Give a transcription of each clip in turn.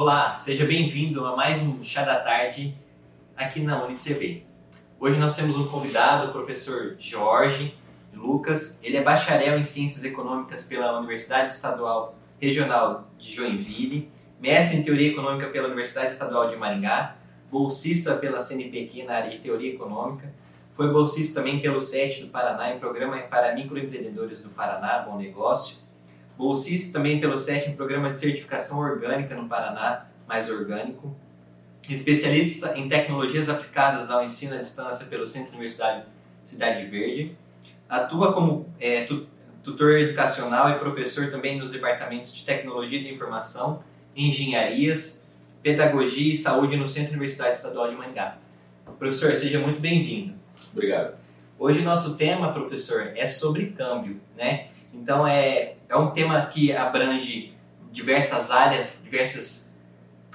Olá, seja bem-vindo a mais um Chá da Tarde aqui na UniCV. Hoje nós temos um convidado, o professor Jorge Lucas. Ele é bacharel em Ciências Econômicas pela Universidade Estadual Regional de Joinville, mestre em Teoria Econômica pela Universidade Estadual de Maringá, bolsista pela CNPq na área de Teoria Econômica, foi bolsista também pelo SET do Paraná em Programa para Microempreendedores do Paraná, Bom Negócio, bolsista também pelo SET em Programa de Certificação Orgânica no Paraná, Mais Orgânico, especialista em tecnologias aplicadas ao ensino à distância pelo Centro Universitário Cidade Verde, atua como é, tutor educacional e professor também nos departamentos de Tecnologia de Informação, Engenharias, Pedagogia e Saúde no Centro Universitário Estadual de Maringá. Professor, seja muito bem-vindo. Obrigado. Hoje nosso tema, professor, é sobre câmbio, né? Então é, é um tema que abrange diversas áreas, diversas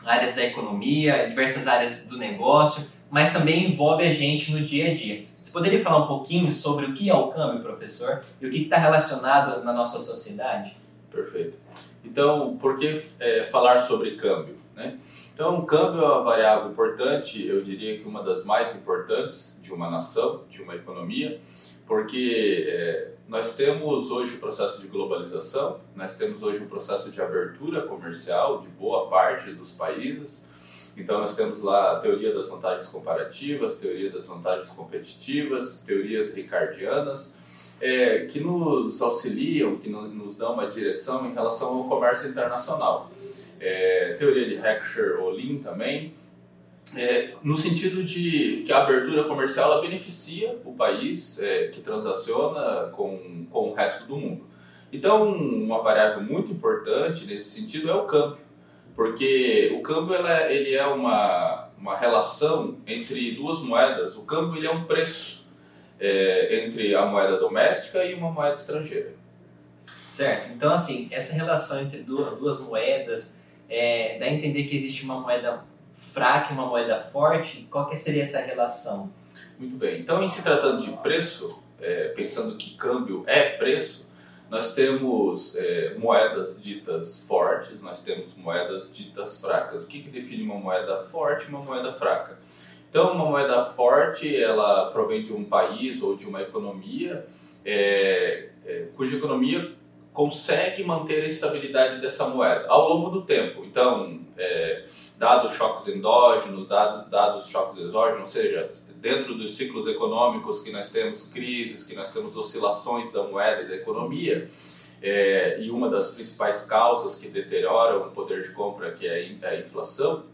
áreas da economia, diversas áreas do negócio, mas também envolve a gente no dia a dia. Você poderia falar um pouquinho sobre o que é o câmbio, professor, e o que está relacionado na nossa sociedade? Perfeito. Então, por que é, falar sobre câmbio? Né? Então, o câmbio é uma variável importante, eu diria que uma das mais importantes de uma nação, de uma economia, porque é, nós temos hoje o processo de globalização, nós temos hoje o processo de abertura comercial de boa parte dos países. Então, nós temos lá a teoria das vantagens comparativas, teoria das vantagens competitivas, teorias ricardianas, é, que nos auxiliam, que no, nos dão uma direção em relação ao comércio internacional. É, teoria de Heckscher-Ohlin também, é, no sentido de que a abertura comercial ela beneficia o país é, que transaciona com, com o resto do mundo. Então, uma variável muito importante nesse sentido é o câmbio, porque o câmbio ela, ele é uma, uma relação entre duas moedas. O câmbio ele é um preço é, entre a moeda doméstica e uma moeda estrangeira. Certo. Então, assim, essa relação entre duas, duas moedas é, dá a entender que existe uma moeda fraca e uma moeda forte, qual que seria essa relação? Muito bem. Então, em se tratando de preço, é, pensando que câmbio é preço, nós temos é, moedas ditas fortes, nós temos moedas ditas fracas. O que, que define uma moeda forte e uma moeda fraca? Então, uma moeda forte, ela provém de um país ou de uma economia é, é, cuja economia consegue manter a estabilidade dessa moeda ao longo do tempo. Então, é, dados choques endógenos, dados, dados choques exógenos, ou seja, dentro dos ciclos econômicos que nós temos crises, que nós temos oscilações da moeda e da economia, é, e uma das principais causas que deterioram o poder de compra, que é a inflação.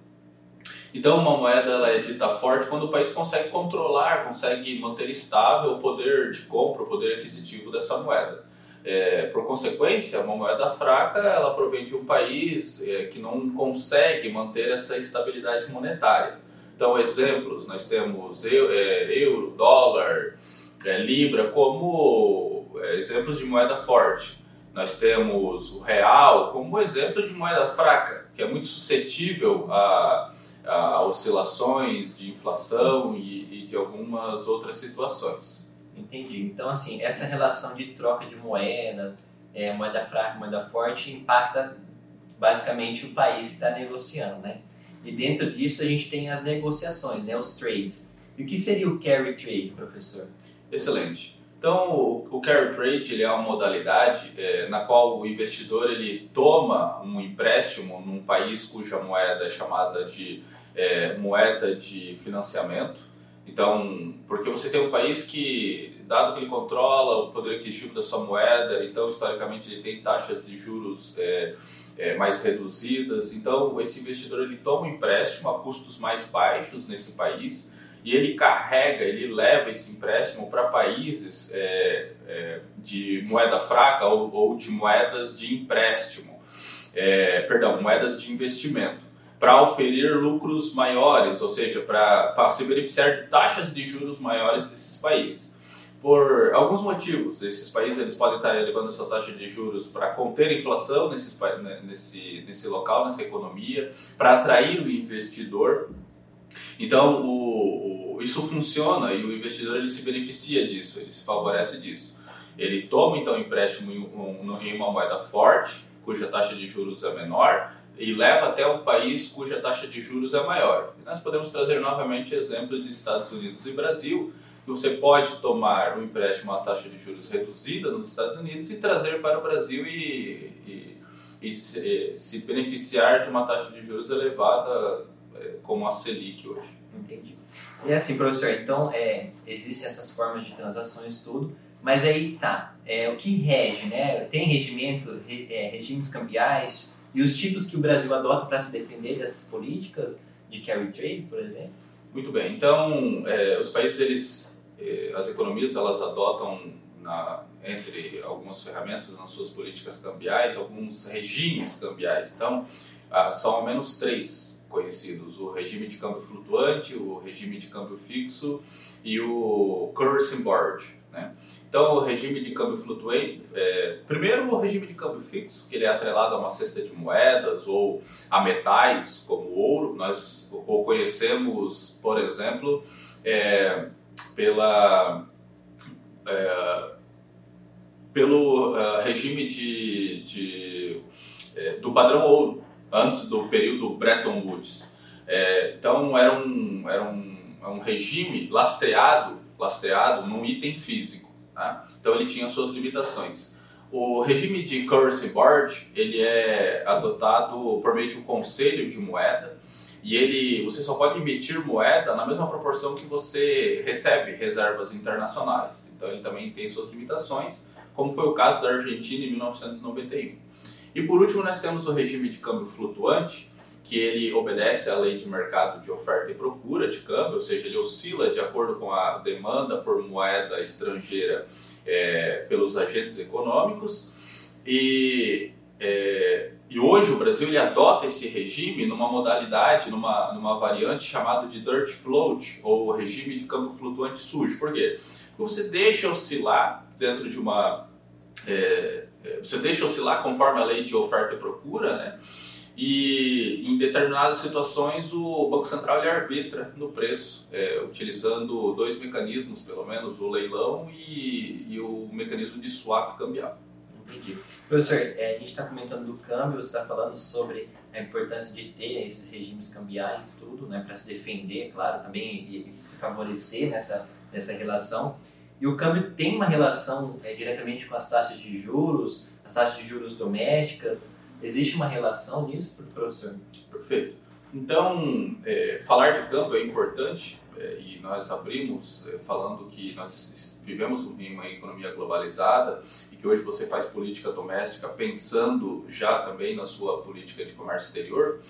Então, uma moeda ela é dita forte quando o país consegue controlar, consegue manter estável o poder de compra, o poder aquisitivo dessa moeda. É, por consequência, uma moeda fraca ela provém de um país é, que não consegue manter essa estabilidade monetária. Então, exemplos, nós temos euro, é, euro dólar, é, libra como é, exemplos de moeda forte. Nós temos o real como exemplo de moeda fraca, que é muito suscetível a, a oscilações de inflação e, e de algumas outras situações. Entendi. Então, assim, essa relação de troca de moeda, é, moeda fraca, moeda forte, impacta basicamente o país que está negociando, né? E dentro disso a gente tem as negociações, né? Os trades. E o que seria o carry trade, professor? Excelente. Então, o, carry trade ele é uma modalidade é, na qual o investidor ele toma um empréstimo num país cuja moeda é chamada de é, moeda de financiamento então, porque você tem um país que, dado que ele controla o poder aquisitivo da sua moeda, então historicamente ele tem taxas de juros é, é, mais reduzidas. Então, esse investidor ele toma um empréstimo a custos mais baixos nesse país e ele carrega, ele leva esse empréstimo para países é, é, de moeda fraca ou, ou, de moedas de empréstimo, é, perdão, moedas de investimento para oferir lucros maiores, ou seja, para se beneficiar de taxas de juros maiores desses países. Por alguns motivos, esses países eles podem estar elevando sua taxa de juros para conter a inflação nesse, né, nesse, nesse local, nessa economia, para atrair o investidor. Então, o, o, isso funciona e o investidor ele se beneficia disso, ele se favorece disso. Ele toma então empréstimo em, um, em uma moeda forte, cuja taxa de juros é menor, e leva até um país cuja taxa de juros é maior. E nós podemos trazer novamente exemplo de Estados Unidos e Brasil, que você pode tomar um empréstimo a taxa de juros reduzida nos Estados Unidos e trazer para o Brasil e, e, e se, se, beneficiar de uma taxa de juros elevada é, como a Selic hoje. Entendi. E assim, professor, então é, existem essas formas de transações tudo, mas aí tá, é, o que rege, né? Tem regimento, re, é, regimes cambiais e os tipos que o Brasil adota para se defender dessas políticas de carry trade, por exemplo? Muito bem. Então, é, os países, eles, é, as economias, elas adotam na, entre algumas ferramentas nas suas políticas cambiais, alguns regimes cambiais. Então, ah, são ao menos três conhecidos: o regime de câmbio flutuante, o regime de câmbio fixo e o currency board. Né? Então, o regime de câmbio flutuante, é, primeiro o regime de câmbio fixo, que ele é atrelado a uma cesta de moedas ou a metais, como ouro. Nós o conhecemos, por exemplo, é, pela, é, pelo uh, regime de, de é, do padrão ouro, antes do período Bretton Woods. É, então, era um, era um, um regime lastreado, lastreado num item físico. Tá? Então ele tinha suas limitações. O regime de currency board ele é adotado por meio de um conselho de moeda e ele você só pode emitir moeda na mesma proporção que você recebe reservas internacionais. Então ele também tem suas limitações, como foi o caso da Argentina em 1991. E por último nós temos o regime de câmbio flutuante, que ele obedece à lei de mercado de oferta e procura de câmbio, ou seja, ele oscila de acordo com a demanda por moeda estrangeira é, pelos agentes econômicos. E, é, e hoje o Brasil ele adota esse regime numa modalidade, numa, numa variante chamada de dirt float, ou regime de câmbio flutuante sujo. Por quê? Porque você deixa oscilar dentro de uma. É, é você deixa oscilar conforme a lei de oferta e procura, né? E em determinadas situações o Banco Central arbitra no preço, é, utilizando dois mecanismos, pelo menos, o leilão e, e o mecanismo de swap cambial. Entendi. Professor, é, a gente está comentando do câmbio, você está falando sobre a importância de ter esses regimes cambiais, tudo, né, para se defender, claro, também e, e, se favorecer nessa, nessa relação. E o câmbio tem uma relação é, diretamente com as taxas de juros, as taxas de juros domésticas, Existe uma relação nisso, professor? Perfeito. Então, é, falar de câmbio é importante é, e nós abrimos é, falando que nós vivemos em uma economia globalizada e que hoje você faz política doméstica pensando já também na sua política de comércio exterior,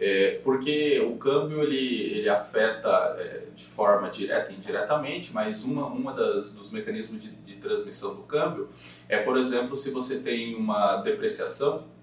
é, porque o câmbio ele, ele afeta é, de forma direta e indiretamente, mas uma, uma das, dos mecanismos de, de transmissão do câmbio é, por exemplo, se você tem uma depreciação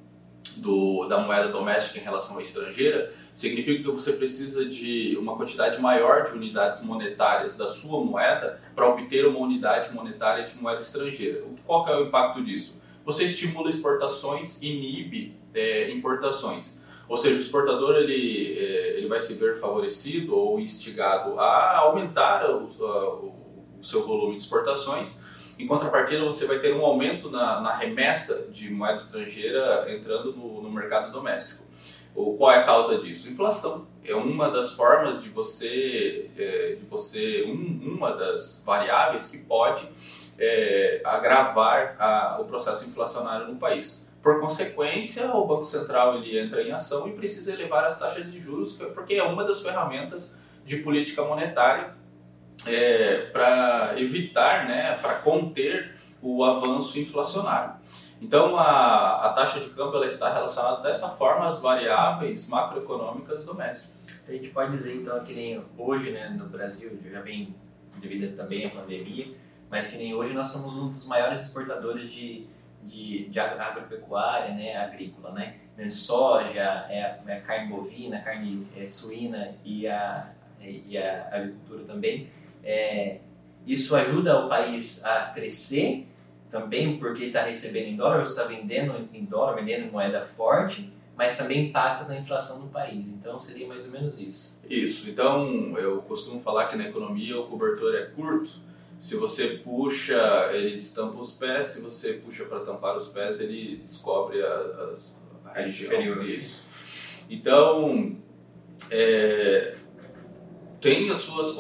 do, da moeda doméstica em relação à estrangeira, significa que você precisa de uma quantidade maior de unidades monetárias da sua moeda para obter uma unidade monetária de moeda estrangeira. Qual é o impacto disso? Você estimula exportações, inibe é, importações. Ou seja, o exportador ele, é, ele vai se ver favorecido ou instigado a aumentar o, a, o seu volume de exportações em contrapartida, você vai ter um aumento na, na remessa de moeda estrangeira entrando no, no mercado doméstico. O, qual é a causa disso? Inflação. É uma das formas de você, é, de você um, uma das variáveis que pode é, agravar a, o processo inflacionário no país. Por consequência, o Banco Central ele entra em ação e precisa elevar as taxas de juros, porque é uma das ferramentas de política monetária é, para evitar, né, para conter o avanço inflacionário. Então, a, a taxa de câmbio ela está relacionada dessa forma às variáveis macroeconômicas domésticas. A gente pode dizer, então, que nem hoje né, no Brasil, já vem devido também à pandemia, mas que nem hoje nós somos um dos maiores exportadores de, de, de agropecuária, né, agrícola, né? Soja, é, é carne bovina, carne é, suína e a, e a agricultura também. É, isso ajuda o país a crescer também porque está recebendo em dólar, está vendendo em dólar, vendendo em moeda forte, mas também impacta na inflação do país. Então seria mais ou menos isso. Isso. Então eu costumo falar que na economia o cobertor é curto. Se você puxa, ele destampa os pés. Se você puxa para tampar os pés, ele descobre a, a, a região. Isso. Então, é, tem as suas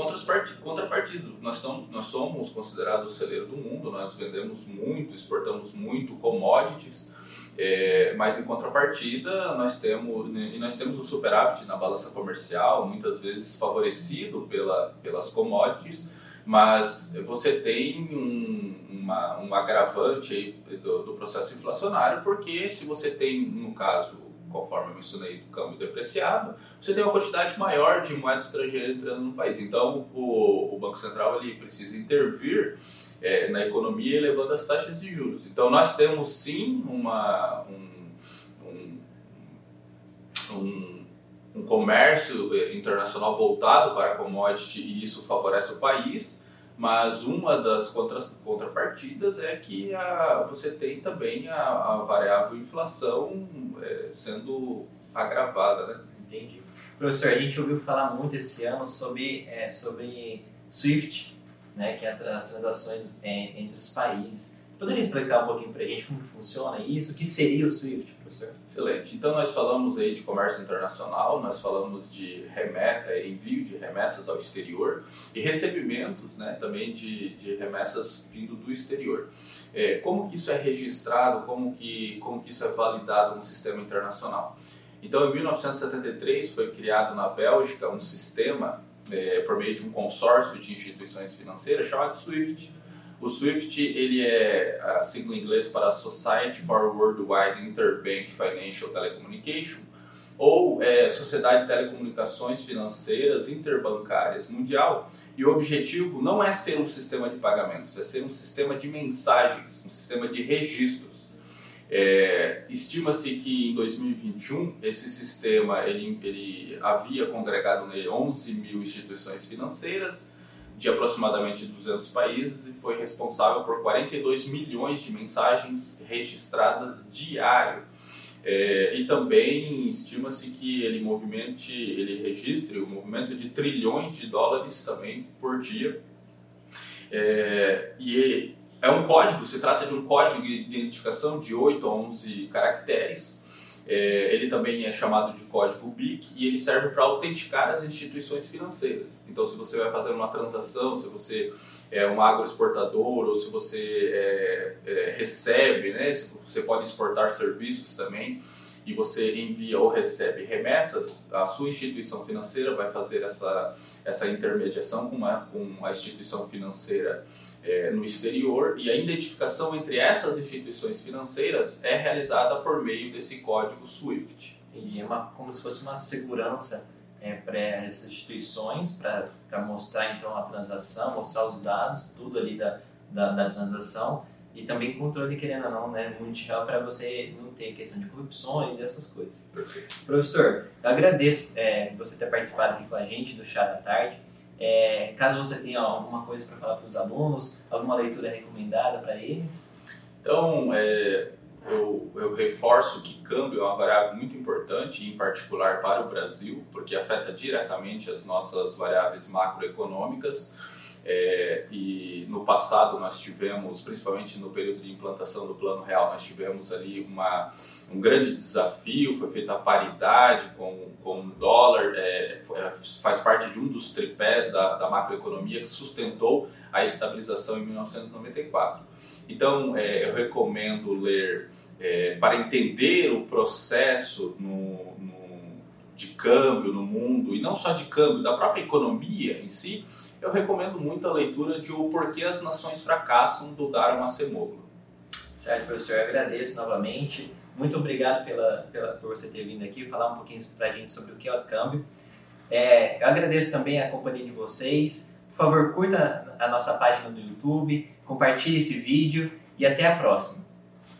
contrapartidas. Nós, estamos, nós somos considerados o celeiro do mundo, nós vendemos muito, exportamos muito commodities, é, mas em contrapartida nós temos, e nós temos um superávit na balança comercial, muitas vezes favorecido pela, pelas commodities, mas você tem um, uma, um agravante do, do processo inflacionário, porque se você tem, no caso, conforme eu mencionei, do câmbio depreciado, você tem uma quantidade maior de moeda estrangeira entrando no país. Então, o, o Banco Central ele precisa intervir é, na economia elevando as taxas de juros. Então, nós temos sim uma, um, um, um, um comércio é, internacional voltado para a commodity e isso favorece o país, mas uma das contra, contrapartidas é que a, você tem também a, a variável inflação sendo agravada. Né? Entendi. Professor, a gente ouviu falar muito esse ano sobre, é, sobre SWIFT, né, que é as transações é, entre os países. Poderia explicar um pouquinho para a gente como funciona isso? O que seria o SWIFT, professor? Excelente. Então, nós falamos aí de comércio internacional, nós falamos de remessa, é, envio de remessas ao exterior e recebimentos né, também de, de remessas vindo do exterior. É, como que isso é registrado, como que, como que isso é validado no sistema internacional? Então, em 1973 foi criado na Bélgica um sistema é, por meio de um consórcio de instituições financeiras chamado SWIFT o SWIFT ele é a sigla em inglês para Society for Worldwide Interbank Financial Telecommunication, ou é, Sociedade de Telecomunicações Financeiras Interbancárias Mundial. E o objetivo não é ser um sistema de pagamentos, é ser um sistema de mensagens, um sistema de registros. É, Estima-se que em 2021 esse sistema ele, ele havia congregado nele 11 mil instituições financeiras de aproximadamente 200 países e foi responsável por 42 milhões de mensagens registradas diário. É, e também estima-se que ele movimente, ele registre o movimento de trilhões de dólares também por dia. É, e é um código, se trata de um código de identificação de 8 a 11 caracteres, é, ele também é chamado de código BIC e ele serve para autenticar as instituições financeiras. Então, se você vai fazer uma transação, se você é um agroexportador ou se você é, é, recebe, né, você pode exportar serviços também e você envia ou recebe remessas, a sua instituição financeira vai fazer essa, essa intermediação com, uma, com a instituição financeira é, no exterior e a identificação entre essas instituições financeiras é realizada por meio desse código SWIFT. E é uma, como se fosse uma segurança é, para essas instituições, para mostrar então a transação, mostrar os dados, tudo ali da, da, da transação e também controle, querendo ou não, né, mundial para você não ter questão de corrupções e essas coisas. Perfeito. Professor, eu agradeço é, você ter participado aqui com a gente do Chá da Tarde. É, caso você tenha alguma coisa para falar para os alunos, alguma leitura recomendada para eles? Então, é, eu, eu, reforço que câmbio é uma variável muito importante, em particular para o Brasil, porque afeta diretamente as nossas variáveis macroeconômicas. É, e no passado nós tivemos, principalmente no período de implantação do Plano Real, nós tivemos ali uma, um grande desafio, foi feita a paridade com, com o dólar, é, faz parte de um dos tripés da, da macroeconomia que sustentou a estabilização em 1994. Então é, eu recomendo ler é, para entender o processo no, no, de câmbio no mundo, e não só de câmbio, da própria economia em si, eu recomendo muito a leitura de O Porquê as Nações Fracassam, do Dharma Semoglu. Certo, professor, eu agradeço novamente. Muito obrigado pela, pela, por você ter vindo aqui falar um pouquinho para a gente sobre o que é o câmbio. É, eu agradeço também a companhia de vocês. Por favor, curta a nossa página do YouTube, compartilhe esse vídeo e até a próxima.